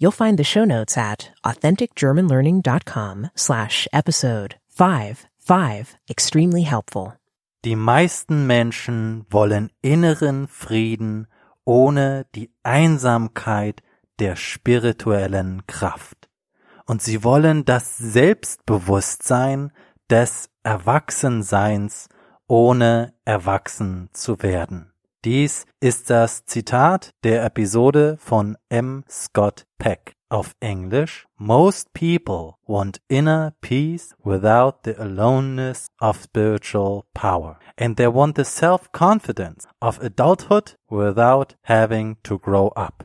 You'll find the show notes at authenticgermanlearning.com slash episode 55 extremely helpful. Die meisten Menschen wollen inneren Frieden ohne die Einsamkeit der spirituellen Kraft. Und sie wollen das Selbstbewusstsein des Erwachsenseins ohne erwachsen zu werden. Dies ist das Zitat der Episode von M. Scott Peck. Auf Englisch, most people want inner peace without the aloneness of spiritual power. And they want the self-confidence of adulthood without having to grow up.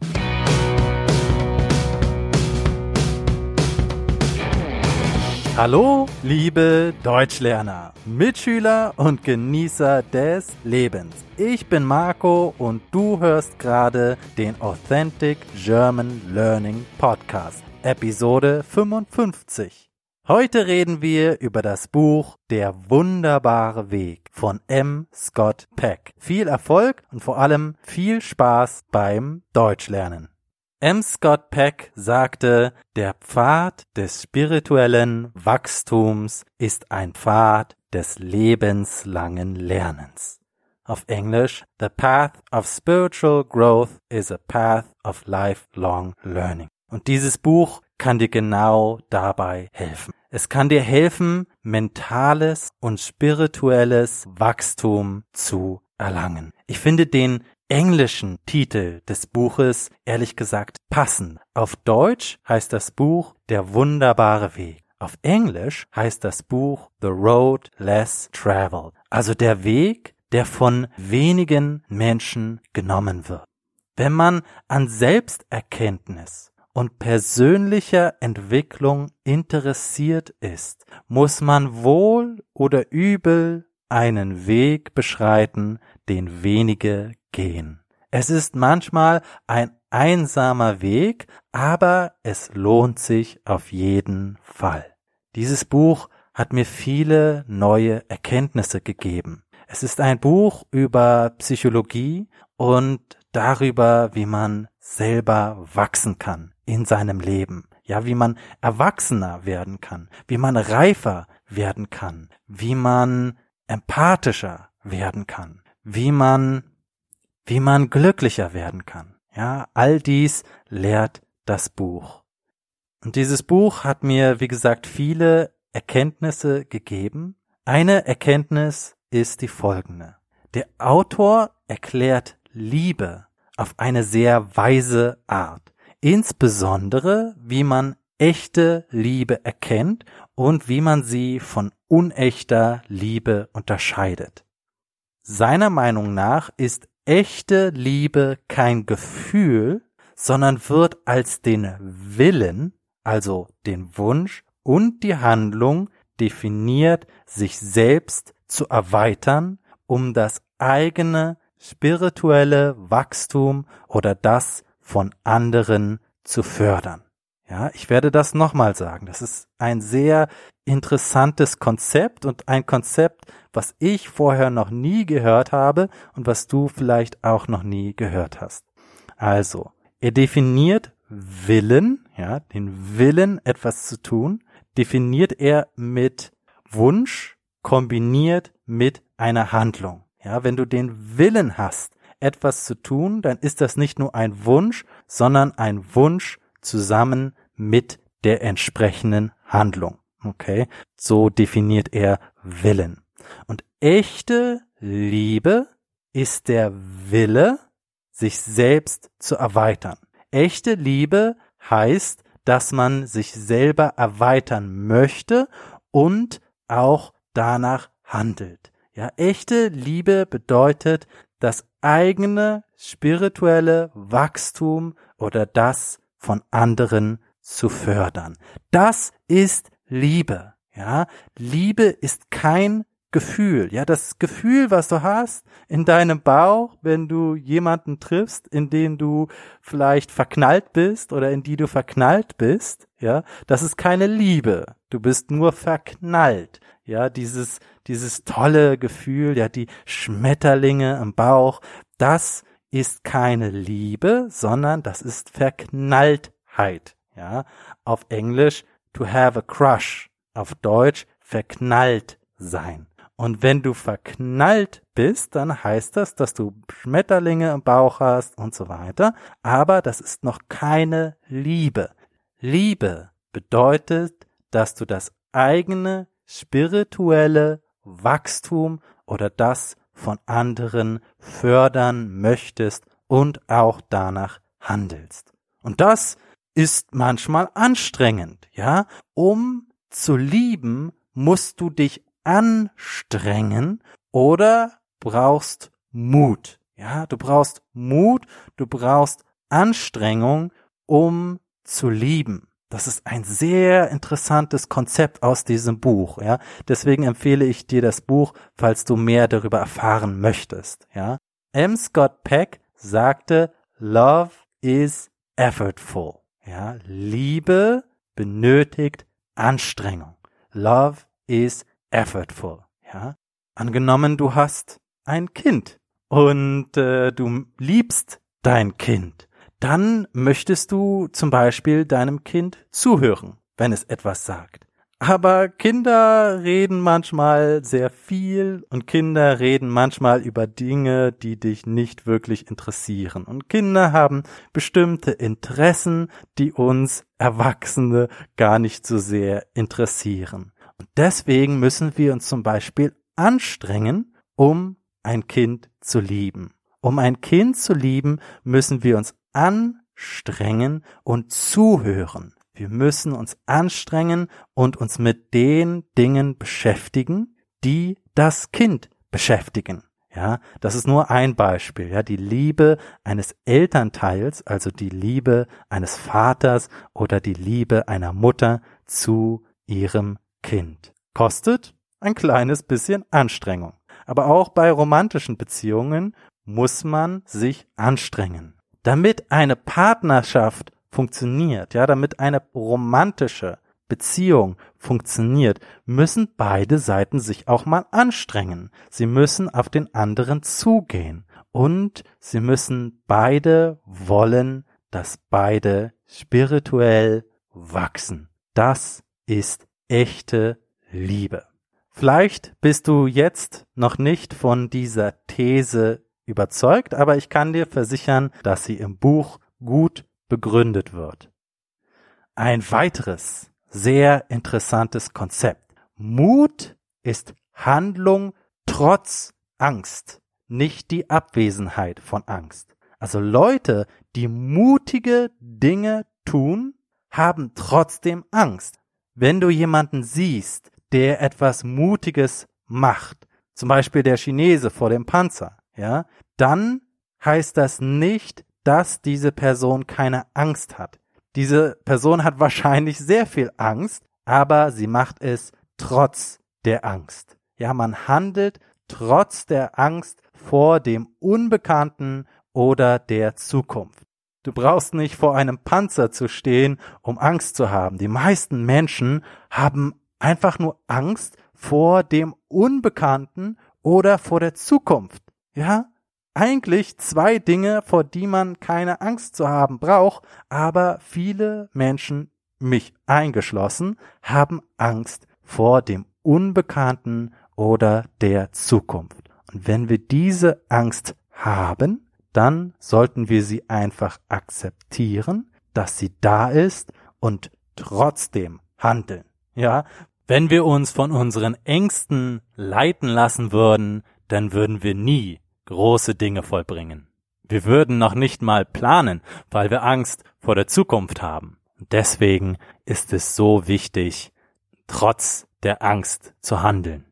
Hallo, liebe Deutschlerner, Mitschüler und Genießer des Lebens. Ich bin Marco und du hörst gerade den Authentic German Learning Podcast, Episode 55. Heute reden wir über das Buch Der wunderbare Weg von M. Scott Peck. Viel Erfolg und vor allem viel Spaß beim Deutschlernen. M. Scott Peck sagte, der Pfad des spirituellen Wachstums ist ein Pfad des lebenslangen Lernens. Auf Englisch, the path of spiritual growth is a path of lifelong learning. Und dieses Buch kann dir genau dabei helfen. Es kann dir helfen, mentales und spirituelles Wachstum zu erlangen. Ich finde den englischen Titel des Buches ehrlich gesagt passend. Auf Deutsch heißt das Buch Der wunderbare Weg. Auf Englisch heißt das Buch The Road Less Traveled, also der Weg, der von wenigen Menschen genommen wird. Wenn man an Selbsterkenntnis und persönlicher Entwicklung interessiert ist, muss man wohl oder übel einen Weg beschreiten, den wenige gehen. Es ist manchmal ein einsamer Weg, aber es lohnt sich auf jeden Fall. Dieses Buch hat mir viele neue Erkenntnisse gegeben. Es ist ein Buch über Psychologie und darüber, wie man selber wachsen kann in seinem Leben. Ja, wie man erwachsener werden kann, wie man reifer werden kann, wie man empathischer werden kann, wie man wie man glücklicher werden kann. Ja, all dies lehrt das Buch. Und dieses Buch hat mir, wie gesagt, viele Erkenntnisse gegeben. Eine Erkenntnis ist die folgende. Der Autor erklärt Liebe auf eine sehr weise Art. Insbesondere, wie man echte Liebe erkennt und wie man sie von unechter Liebe unterscheidet. Seiner Meinung nach ist echte Liebe kein Gefühl, sondern wird als den Willen, also den Wunsch und die Handlung definiert, sich selbst zu erweitern, um das eigene spirituelle Wachstum oder das von anderen zu fördern. Ja, ich werde das nochmal sagen. Das ist ein sehr interessantes Konzept und ein Konzept, was ich vorher noch nie gehört habe und was du vielleicht auch noch nie gehört hast. Also, er definiert Willen, ja, den Willen, etwas zu tun, definiert er mit Wunsch kombiniert mit einer Handlung. Ja, wenn du den Willen hast, etwas zu tun, dann ist das nicht nur ein Wunsch, sondern ein Wunsch zusammen mit der entsprechenden Handlung. Okay, so definiert er Willen. Und echte Liebe ist der Wille, sich selbst zu erweitern. Echte Liebe heißt, dass man sich selber erweitern möchte und auch danach handelt. Ja, echte Liebe bedeutet das eigene spirituelle Wachstum oder das von anderen zu fördern. Das ist Liebe. Ja, Liebe ist kein Gefühl, ja, das Gefühl, was du hast in deinem Bauch, wenn du jemanden triffst, in den du vielleicht verknallt bist oder in die du verknallt bist, ja, das ist keine Liebe. Du bist nur verknallt. Ja, dieses, dieses tolle Gefühl, ja, die Schmetterlinge im Bauch, das ist keine Liebe, sondern das ist Verknalltheit. Ja. Auf Englisch to have a crush. Auf Deutsch verknallt sein. Und wenn du verknallt bist, dann heißt das, dass du Schmetterlinge im Bauch hast und so weiter. Aber das ist noch keine Liebe. Liebe bedeutet, dass du das eigene spirituelle Wachstum oder das von anderen fördern möchtest und auch danach handelst. Und das ist manchmal anstrengend, ja? Um zu lieben, musst du dich anstrengen oder brauchst Mut. Ja, du brauchst Mut, du brauchst Anstrengung, um zu lieben. Das ist ein sehr interessantes Konzept aus diesem Buch, ja. Deswegen empfehle ich dir das Buch, falls du mehr darüber erfahren möchtest, ja. M. Scott Peck sagte, Love is effortful, ja. Liebe benötigt Anstrengung. Love is effortful, ja. Angenommen, du hast ein Kind und äh, du liebst dein Kind dann möchtest du zum Beispiel deinem Kind zuhören, wenn es etwas sagt. Aber Kinder reden manchmal sehr viel und Kinder reden manchmal über Dinge, die dich nicht wirklich interessieren. Und Kinder haben bestimmte Interessen, die uns Erwachsene gar nicht so sehr interessieren. Und deswegen müssen wir uns zum Beispiel anstrengen, um ein Kind zu lieben. Um ein Kind zu lieben, müssen wir uns anstrengen und zuhören. Wir müssen uns anstrengen und uns mit den Dingen beschäftigen, die das Kind beschäftigen. Ja, das ist nur ein Beispiel. Ja, die Liebe eines Elternteils, also die Liebe eines Vaters oder die Liebe einer Mutter zu ihrem Kind. Kostet ein kleines bisschen Anstrengung. Aber auch bei romantischen Beziehungen muss man sich anstrengen damit eine Partnerschaft funktioniert, ja, damit eine romantische Beziehung funktioniert, müssen beide Seiten sich auch mal anstrengen. Sie müssen auf den anderen zugehen und sie müssen beide wollen, dass beide spirituell wachsen. Das ist echte Liebe. Vielleicht bist du jetzt noch nicht von dieser These überzeugt, aber ich kann dir versichern, dass sie im Buch gut begründet wird. Ein weiteres sehr interessantes Konzept. Mut ist Handlung trotz Angst, nicht die Abwesenheit von Angst. Also Leute, die mutige Dinge tun, haben trotzdem Angst. Wenn du jemanden siehst, der etwas Mutiges macht, zum Beispiel der Chinese vor dem Panzer, ja, dann heißt das nicht, dass diese Person keine Angst hat. Diese Person hat wahrscheinlich sehr viel Angst, aber sie macht es trotz der Angst. Ja, man handelt trotz der Angst vor dem Unbekannten oder der Zukunft. Du brauchst nicht vor einem Panzer zu stehen, um Angst zu haben. Die meisten Menschen haben einfach nur Angst vor dem Unbekannten oder vor der Zukunft. Ja? Eigentlich zwei Dinge, vor die man keine Angst zu haben braucht, aber viele Menschen, mich eingeschlossen, haben Angst vor dem Unbekannten oder der Zukunft. Und wenn wir diese Angst haben, dann sollten wir sie einfach akzeptieren, dass sie da ist und trotzdem handeln. Ja, wenn wir uns von unseren Ängsten leiten lassen würden, dann würden wir nie große Dinge vollbringen. Wir würden noch nicht mal planen, weil wir Angst vor der Zukunft haben. deswegen ist es so wichtig, trotz der Angst zu handeln.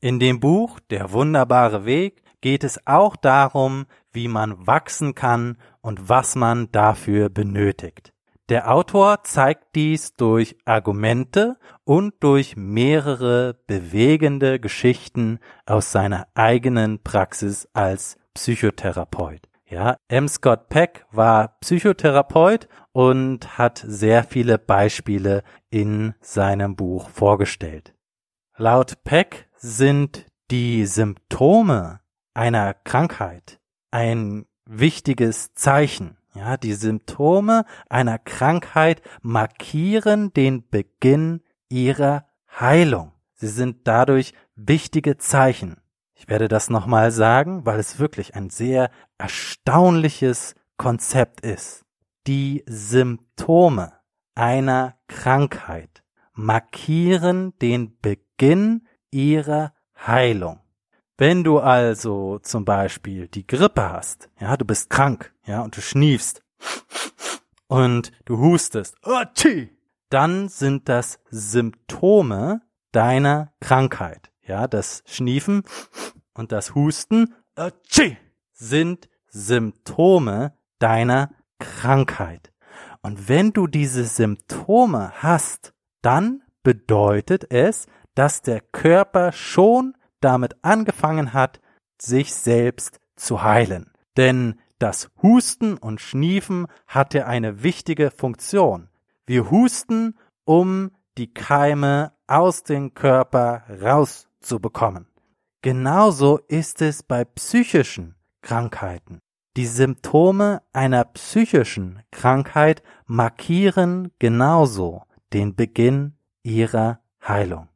In dem Buch Der wunderbare Weg geht es auch darum, wie man wachsen kann und was man dafür benötigt. Der Autor zeigt dies durch Argumente und durch mehrere bewegende Geschichten aus seiner eigenen Praxis als Psychotherapeut. Ja, M. Scott Peck war Psychotherapeut und hat sehr viele Beispiele in seinem Buch vorgestellt. Laut Peck sind die Symptome einer Krankheit ein wichtiges Zeichen Ja, die Symptome einer Krankheit markieren den Beginn ihrer Heilung. Sie sind dadurch wichtige Zeichen. Ich werde das nochmal sagen, weil es wirklich ein sehr erstaunliches Konzept ist. Die Symptome einer Krankheit markieren den Beginn ihrer Heilung. Wenn du also zum Beispiel die Grippe hast, ja, du bist krank, ja, und du schniefst und du hustest, dann sind das Symptome deiner Krankheit. Ja, das Schniefen und das Husten sind Symptome deiner Krankheit. Und wenn du diese Symptome hast, dann bedeutet es, dass der Körper schon damit angefangen hat, sich selbst zu heilen. Denn das Husten und Schniefen hatte eine wichtige Funktion. Wir husten, um die Keime aus dem Körper rauszubekommen. Genauso ist es bei psychischen Krankheiten. Die Symptome einer psychischen Krankheit markieren genauso den Beginn ihrer Heilung.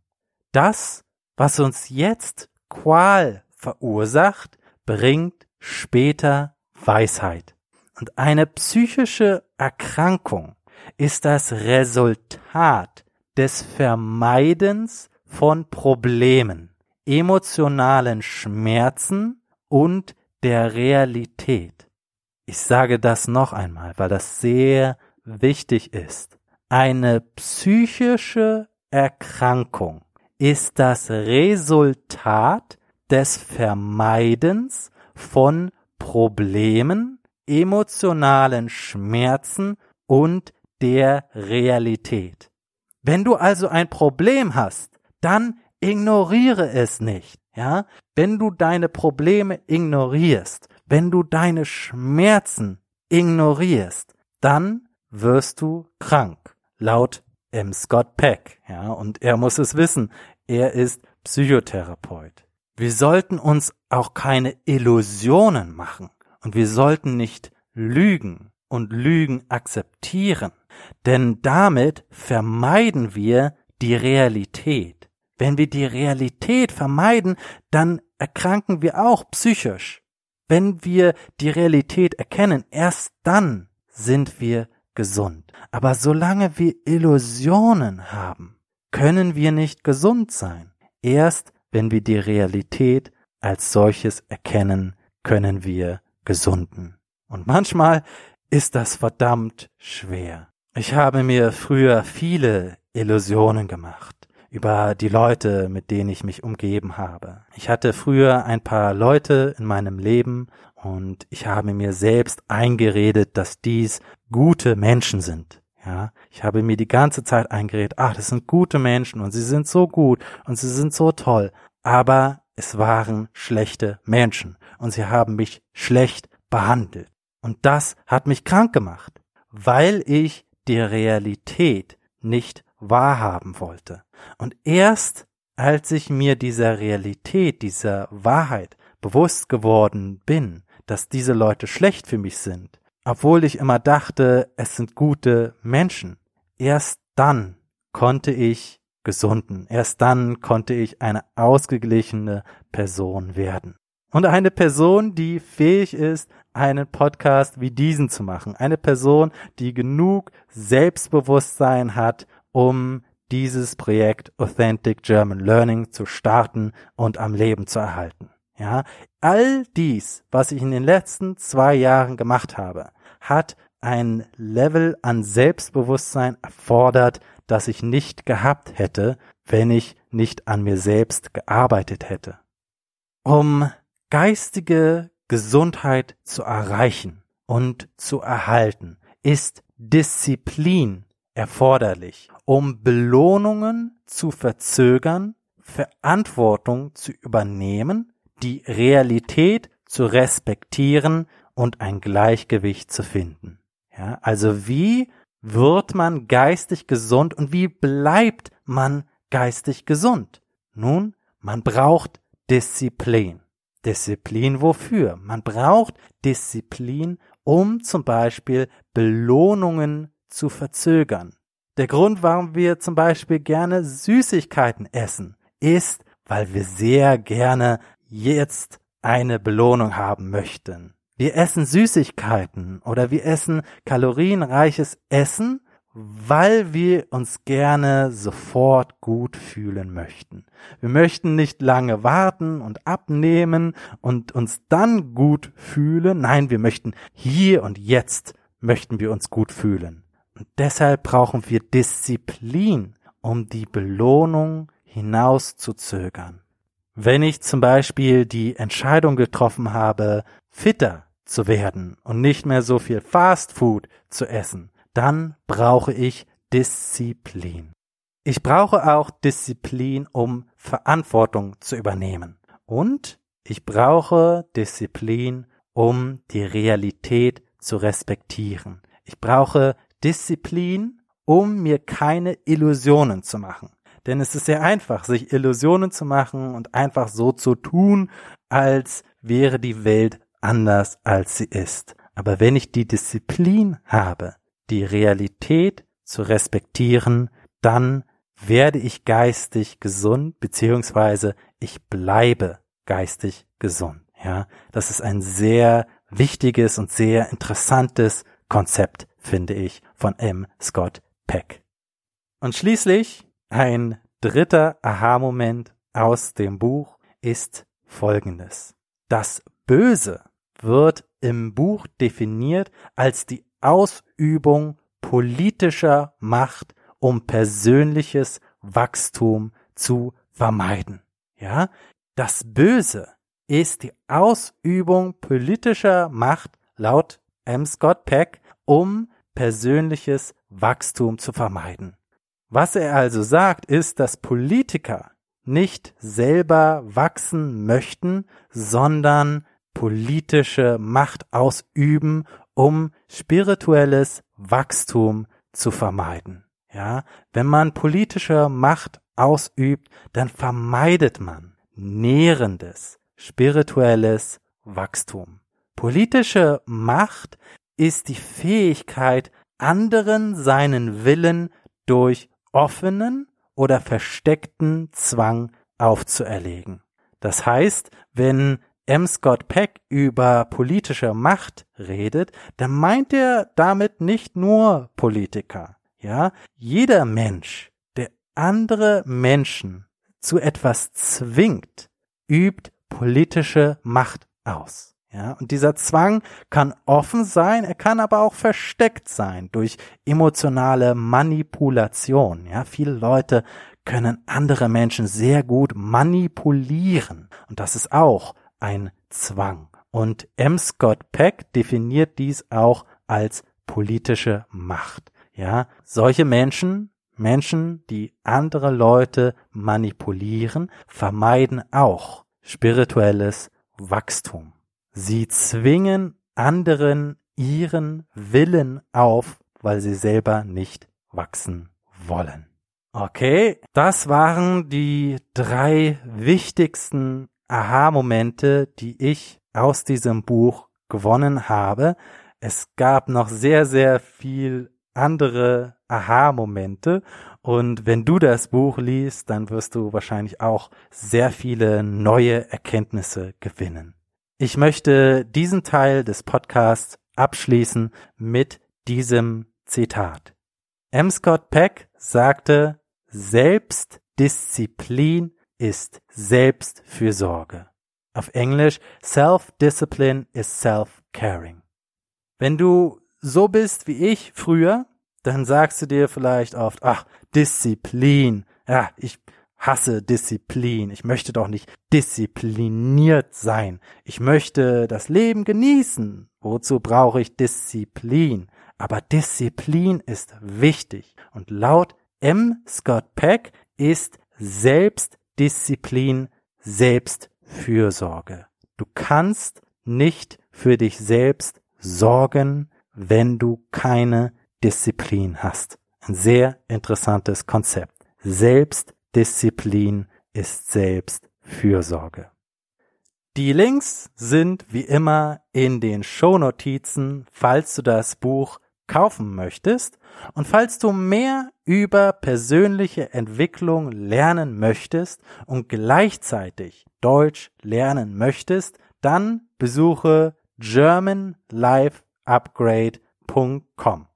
Das, was uns jetzt Qual verursacht, bringt später Weisheit. Und eine psychische Erkrankung ist das Resultat des Vermeidens von Problemen, emotionalen Schmerzen und der Realität. Ich sage das noch einmal, weil das sehr wichtig ist. Eine psychische Erkrankung ist das Resultat des Vermeidens von Problemen, emotionalen Schmerzen und der Realität. Wenn du also ein Problem hast, dann ignoriere es nicht, ja? Wenn du deine Probleme ignorierst, wenn du deine Schmerzen ignorierst, dann wirst du krank, laut M. Scott Peck, ja? Und er muss es wissen, er ist Psychotherapeut. Wir sollten uns auch keine Illusionen machen und wir sollten nicht lügen und Lügen akzeptieren. Denn damit vermeiden wir die Realität. Wenn wir die Realität vermeiden, dann erkranken wir auch psychisch. Wenn wir die Realität erkennen, erst dann sind wir gesund. Aber solange wir Illusionen haben, können wir nicht gesund sein. Erst wenn wir die Realität als solches erkennen, können wir gesunden. Und manchmal ist das verdammt schwer. Ich habe mir früher viele Illusionen gemacht über die Leute, mit denen ich mich umgeben habe. Ich hatte früher ein paar Leute in meinem Leben und ich habe mir selbst eingeredet, dass dies gute Menschen sind. Ja, ich habe mir die ganze Zeit eingeredet, ach, das sind gute Menschen und sie sind so gut und sie sind so toll. Aber es waren schlechte Menschen und sie haben mich schlecht behandelt. Und das hat mich krank gemacht, weil ich die Realität nicht wahrhaben wollte. Und erst als ich mir dieser Realität, dieser Wahrheit bewusst geworden bin, dass diese Leute schlecht für mich sind, obwohl ich immer dachte, es sind gute Menschen, erst dann konnte ich gesunden, erst dann konnte ich eine ausgeglichene Person werden. Und eine Person, die fähig ist, einen Podcast wie diesen zu machen. Eine Person, die genug Selbstbewusstsein hat, um dieses Projekt Authentic German Learning zu starten und am Leben zu erhalten. Ja, all dies, was ich in den letzten zwei Jahren gemacht habe, hat ein Level an Selbstbewusstsein erfordert, das ich nicht gehabt hätte, wenn ich nicht an mir selbst gearbeitet hätte. Um geistige Gesundheit zu erreichen und zu erhalten, ist Disziplin erforderlich, um Belohnungen zu verzögern, Verantwortung zu übernehmen, die Realität zu respektieren und ein Gleichgewicht zu finden. Ja, also wie wird man geistig gesund und wie bleibt man geistig gesund? Nun, man braucht Disziplin. Disziplin wofür? Man braucht Disziplin, um zum Beispiel Belohnungen zu verzögern. Der Grund, warum wir zum Beispiel gerne Süßigkeiten essen, ist, weil wir sehr gerne jetzt eine Belohnung haben möchten. Wir essen Süßigkeiten oder wir essen kalorienreiches Essen, weil wir uns gerne sofort gut fühlen möchten. Wir möchten nicht lange warten und abnehmen und uns dann gut fühlen. Nein, wir möchten hier und jetzt möchten wir uns gut fühlen. Und deshalb brauchen wir Disziplin, um die Belohnung hinauszuzögern. Wenn ich zum Beispiel die Entscheidung getroffen habe, fitter zu werden und nicht mehr so viel Fast Food zu essen, dann brauche ich Disziplin. Ich brauche auch Disziplin, um Verantwortung zu übernehmen. Und ich brauche Disziplin, um die Realität zu respektieren. Ich brauche Disziplin, um mir keine Illusionen zu machen. Denn es ist sehr einfach, sich Illusionen zu machen und einfach so zu tun, als wäre die Welt anders, als sie ist. Aber wenn ich die Disziplin habe, die Realität zu respektieren, dann werde ich geistig gesund, beziehungsweise ich bleibe geistig gesund. Ja, das ist ein sehr wichtiges und sehr interessantes Konzept, finde ich, von M. Scott Peck. Und schließlich ein dritter Aha-Moment aus dem Buch ist folgendes. Das Böse wird im Buch definiert als die Ausübung politischer Macht, um persönliches Wachstum zu vermeiden. Ja, das Böse ist die Ausübung politischer Macht laut M. Scott Peck, um persönliches Wachstum zu vermeiden. Was er also sagt, ist, dass Politiker nicht selber wachsen möchten, sondern politische Macht ausüben, um spirituelles Wachstum zu vermeiden. Ja, wenn man politische Macht ausübt, dann vermeidet man nährendes spirituelles Wachstum. Politische Macht ist die Fähigkeit, anderen seinen Willen durch offenen oder versteckten Zwang aufzuerlegen. Das heißt, wenn M. Scott Peck über politische Macht redet, dann meint er damit nicht nur Politiker. Ja, jeder Mensch, der andere Menschen zu etwas zwingt, übt politische Macht aus. Ja, und dieser Zwang kann offen sein, er kann aber auch versteckt sein durch emotionale Manipulation. Ja, viele Leute können andere Menschen sehr gut manipulieren. Und das ist auch ein Zwang. Und M. Scott Peck definiert dies auch als politische Macht. Ja, solche Menschen, Menschen, die andere Leute manipulieren, vermeiden auch spirituelles Wachstum. Sie zwingen anderen ihren Willen auf, weil sie selber nicht wachsen wollen. Okay, das waren die drei wichtigsten Aha-Momente, die ich aus diesem Buch gewonnen habe. Es gab noch sehr, sehr viel andere Aha-Momente. Und wenn du das Buch liest, dann wirst du wahrscheinlich auch sehr viele neue Erkenntnisse gewinnen. Ich möchte diesen Teil des Podcasts abschließen mit diesem Zitat. M. Scott Peck sagte, Selbstdisziplin ist Selbstfürsorge. Auf Englisch, Self-Discipline is Self-Caring. Wenn du so bist wie ich früher, dann sagst du dir vielleicht oft, ach, Disziplin, ja, ich hasse Disziplin, ich möchte doch nicht diszipliniert sein, ich möchte das Leben genießen, wozu brauche ich Disziplin? Aber Disziplin ist wichtig und laut M. Scott Peck ist selbst Disziplin, Selbstfürsorge. Du kannst nicht für dich selbst sorgen, wenn du keine Disziplin hast. Ein sehr interessantes Konzept. Selbstdisziplin ist Selbstfürsorge. Die Links sind wie immer in den Shownotizen, falls du das Buch kaufen möchtest und falls du mehr über persönliche Entwicklung lernen möchtest und gleichzeitig Deutsch lernen möchtest, dann besuche germanlifeupgrade.com.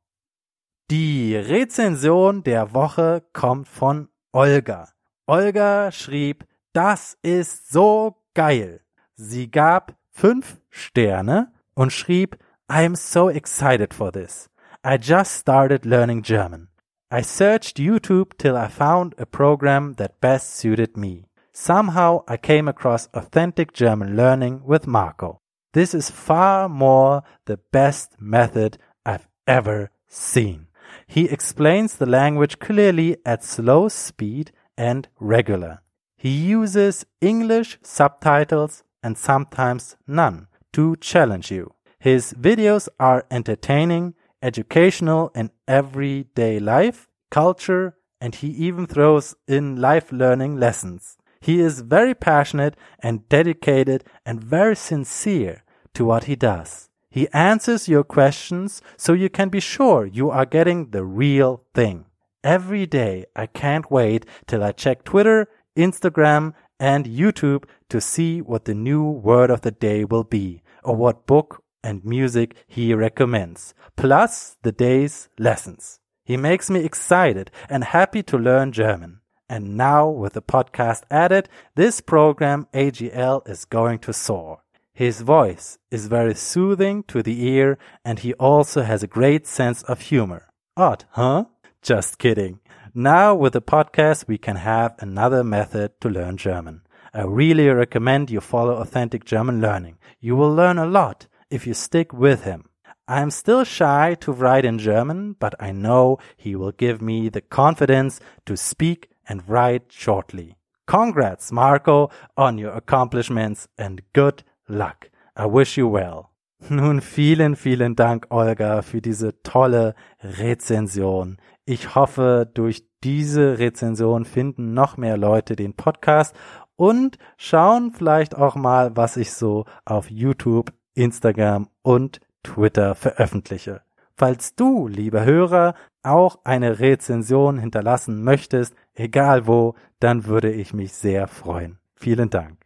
Die Rezension der Woche kommt von Olga. Olga schrieb, das ist so geil. Sie gab fünf Sterne und schrieb, I'm so excited for this. I just started learning German. I searched YouTube till I found a program that best suited me. Somehow I came across authentic German learning with Marco. This is far more the best method I've ever seen. He explains the language clearly at slow speed and regular. He uses English subtitles and sometimes none to challenge you. His videos are entertaining educational in everyday life, culture, and he even throws in life learning lessons. He is very passionate and dedicated and very sincere to what he does. He answers your questions so you can be sure you are getting the real thing. Every day I can't wait till I check Twitter, Instagram, and YouTube to see what the new word of the day will be or what book and music he recommends, plus the day's lessons. He makes me excited and happy to learn German. And now, with the podcast added, this program AGL is going to soar. His voice is very soothing to the ear, and he also has a great sense of humor. Odd, huh? Just kidding. Now, with the podcast, we can have another method to learn German. I really recommend you follow Authentic German Learning. You will learn a lot if you stick with him. I'm still shy to write in German, but I know he will give me the confidence to speak and write shortly. Congrats, Marco, on your accomplishments and good luck. I wish you well. Nun vielen, vielen Dank, Olga, für diese tolle Rezension. Ich hoffe, durch diese Rezension finden noch mehr Leute den Podcast und schauen vielleicht auch mal, was ich so auf YouTube Instagram und Twitter veröffentliche. Falls du, lieber Hörer, auch eine Rezension hinterlassen möchtest, egal wo, dann würde ich mich sehr freuen. Vielen Dank.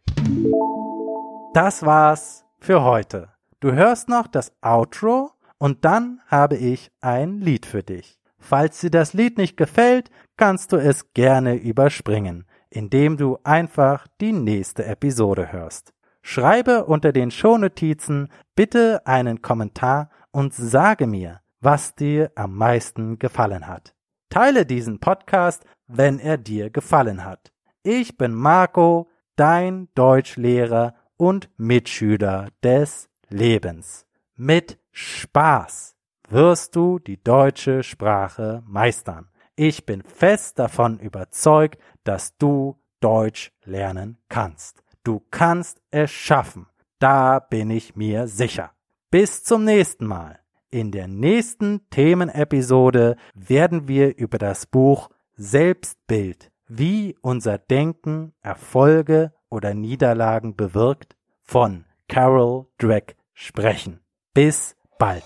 Das war's für heute. Du hörst noch das Outro und dann habe ich ein Lied für dich. Falls dir das Lied nicht gefällt, kannst du es gerne überspringen, indem du einfach die nächste Episode hörst. Schreibe unter den Shownotizen bitte einen Kommentar und sage mir, was dir am meisten gefallen hat. Teile diesen Podcast, wenn er dir gefallen hat. Ich bin Marco, dein Deutschlehrer und Mitschüler des Lebens. Mit Spaß wirst du die deutsche Sprache meistern. Ich bin fest davon überzeugt, dass du Deutsch lernen kannst. Du kannst es schaffen. Da bin ich mir sicher. Bis zum nächsten Mal. In der nächsten Themenepisode werden wir über das Buch Selbstbild, wie unser Denken Erfolge oder Niederlagen bewirkt, von Carol Drake sprechen. Bis bald.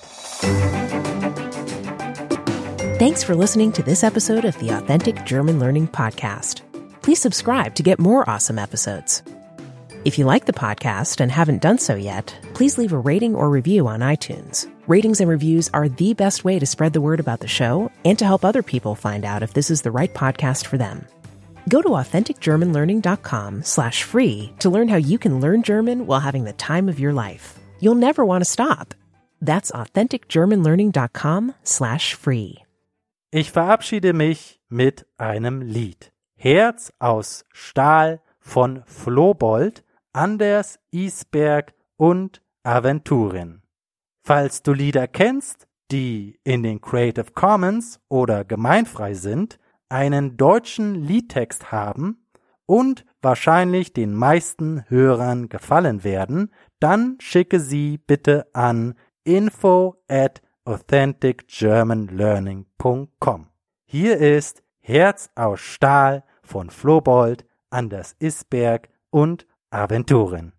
Thanks for listening to this episode of the Authentic German Learning Podcast. Please subscribe to get more awesome episodes. If you like the podcast and haven't done so yet, please leave a rating or review on iTunes. Ratings and reviews are the best way to spread the word about the show and to help other people find out if this is the right podcast for them. Go to authenticgermanlearning.com slash free to learn how you can learn German while having the time of your life. You'll never want to stop. That's authenticgermanlearning.com slash free. Ich verabschiede mich mit einem Lied. Herz aus Stahl von Flobold Anders Isberg und Aventurin. Falls du Lieder kennst, die in den Creative Commons oder gemeinfrei sind, einen deutschen Liedtext haben und wahrscheinlich den meisten Hörern gefallen werden, dann schicke sie bitte an info at authenticgermanlearning.com. Hier ist Herz aus Stahl von Flobold Anders Isberg und Aventuren.